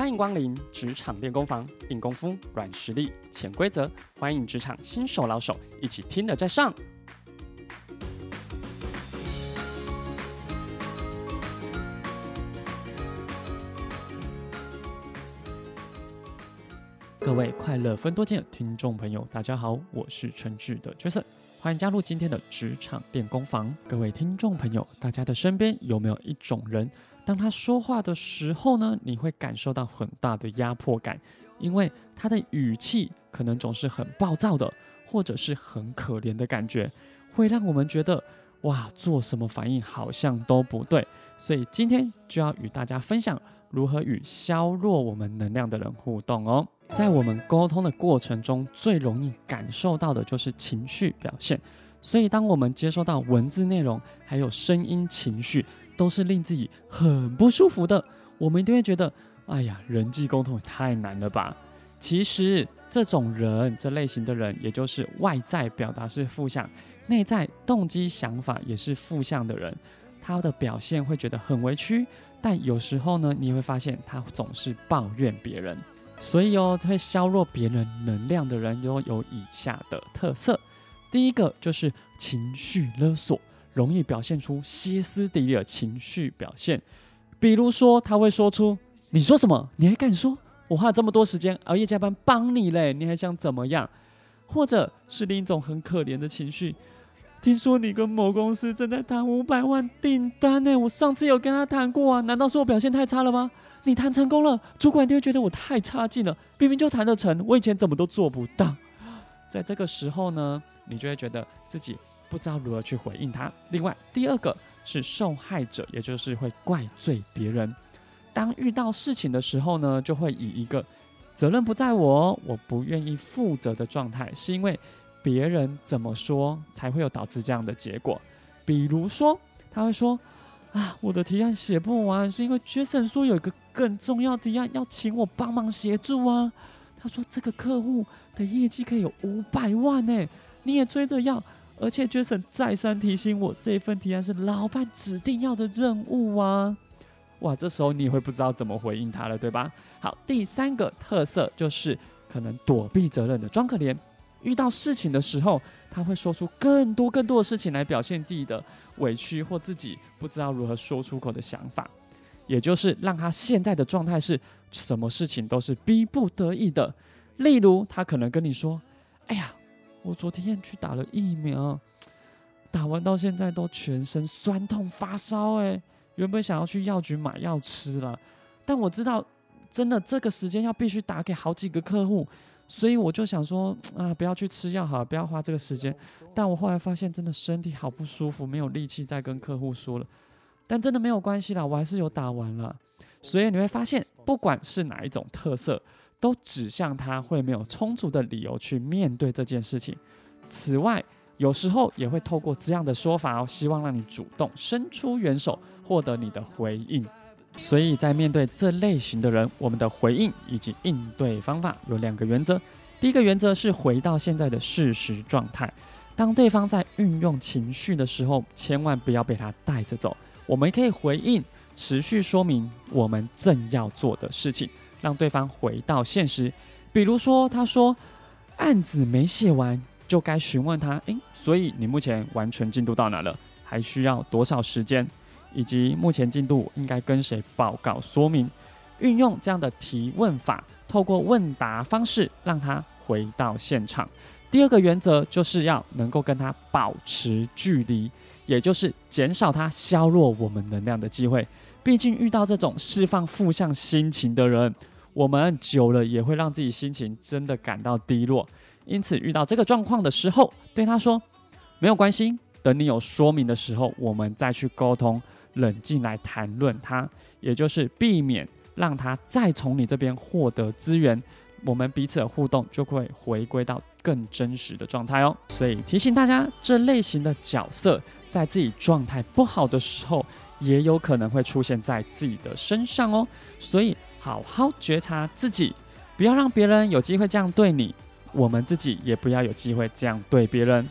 欢迎光临职场练功房，硬功夫、软实力、潜规则，欢迎职场新手老手一起听了再上。各位快乐分多见的听众朋友，大家好，我是纯智的 Jason，欢迎加入今天的职场练功房。各位听众朋友，大家的身边有没有一种人？当他说话的时候呢，你会感受到很大的压迫感，因为他的语气可能总是很暴躁的，或者是很可怜的感觉，会让我们觉得哇，做什么反应好像都不对。所以今天就要与大家分享如何与削弱我们能量的人互动哦。在我们沟通的过程中，最容易感受到的就是情绪表现。所以当我们接收到文字内容，还有声音情绪，都是令自己很不舒服的，我们一定会觉得，哎呀，人际沟通也太难了吧？其实这种人，这类型的人，也就是外在表达是负向，内在动机想法也是负向的人，他的表现会觉得很委屈，但有时候呢，你会发现他总是抱怨别人，所以哦，会削弱别人能量的人，都有以下的特色，第一个就是情绪勒索。容易表现出歇斯底里的情绪表现，比如说他会说出：“你说什么？你还敢说？我花了这么多时间熬夜加班帮你嘞，你还想怎么样？”或者是另一种很可怜的情绪：“听说你跟某公司正在谈五百万订单呢，我上次有跟他谈过啊，难道是我表现太差了吗？你谈成功了，主管一定会觉得我太差劲了，明明就谈得成，我以前怎么都做不到。”在这个时候呢，你就会觉得自己。不知道如何去回应他。另外，第二个是受害者，也就是会怪罪别人。当遇到事情的时候呢，就会以一个责任不在我，我不愿意负责的状态，是因为别人怎么说才会有导致这样的结果。比如说，他会说：“啊，我的提案写不完，是因为 Jason 说有一个更重要的提案要请我帮忙协助啊。他说这个客户的业绩可以有五百万呢，你也催着要。”而且 Jason 再三提醒我，这份提案是老板指定要的任务啊！哇，这时候你也会不知道怎么回应他了，对吧？好，第三个特色就是可能躲避责任的装可怜。遇到事情的时候，他会说出更多更多的事情来表现自己的委屈或自己不知道如何说出口的想法，也就是让他现在的状态是什么事情都是逼不得已的。例如，他可能跟你说：“哎呀。”我昨天去打了疫苗，打完到现在都全身酸痛发烧，哎，原本想要去药局买药吃了，但我知道真的这个时间要必须打给好几个客户，所以我就想说啊，不要去吃药好了，不要花这个时间。但我后来发现真的身体好不舒服，没有力气再跟客户说了。但真的没有关系啦，我还是有打完了。所以你会发现，不管是哪一种特色。都指向他会没有充足的理由去面对这件事情。此外，有时候也会透过这样的说法哦，希望让你主动伸出援手，获得你的回应。所以在面对这类型的人，我们的回应以及应对方法有两个原则。第一个原则是回到现在的事实状态。当对方在运用情绪的时候，千万不要被他带着走。我们可以回应，持续说明我们正要做的事情。让对方回到现实，比如说，他说案子没写完，就该询问他，诶，所以你目前完成进度到哪了？还需要多少时间？以及目前进度应该跟谁报告说明？运用这样的提问法，透过问答方式让他回到现场。第二个原则就是要能够跟他保持距离，也就是减少他削弱我们能量的机会。毕竟遇到这种释放负向心情的人，我们久了也会让自己心情真的感到低落。因此，遇到这个状况的时候，对他说：“没有关系，等你有说明的时候，我们再去沟通，冷静来谈论它。”也就是避免让他再从你这边获得资源，我们彼此的互动就会回归到更真实的状态哦。所以提醒大家，这类型的角色在自己状态不好的时候，也有可能会出现在自己的身上哦，所以好好觉察自己，不要让别人有机会这样对你，我们自己也不要有机会这样对别人。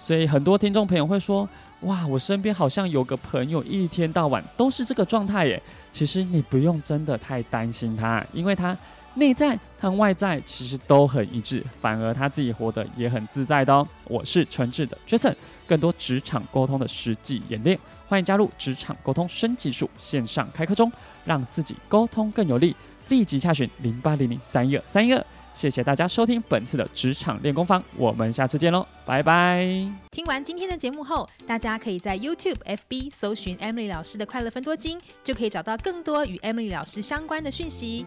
所以很多听众朋友会说：“哇，我身边好像有个朋友一天到晚都是这个状态耶。其实你不用真的太担心他，因为他内在和外在其实都很一致，反而他自己活得也很自在的哦。我是纯智的 Jason，更多职场沟通的实际演练，欢迎加入职场沟通升级术线上开课中，让自己沟通更有力。立即下询零八零零三一二三一二。谢谢大家收听本次的职场练功房，我们下次见喽，拜拜。听完今天的节目后，大家可以在 YouTube、FB 搜寻 Emily 老师的快乐分多金，就可以找到更多与 Emily 老师相关的讯息。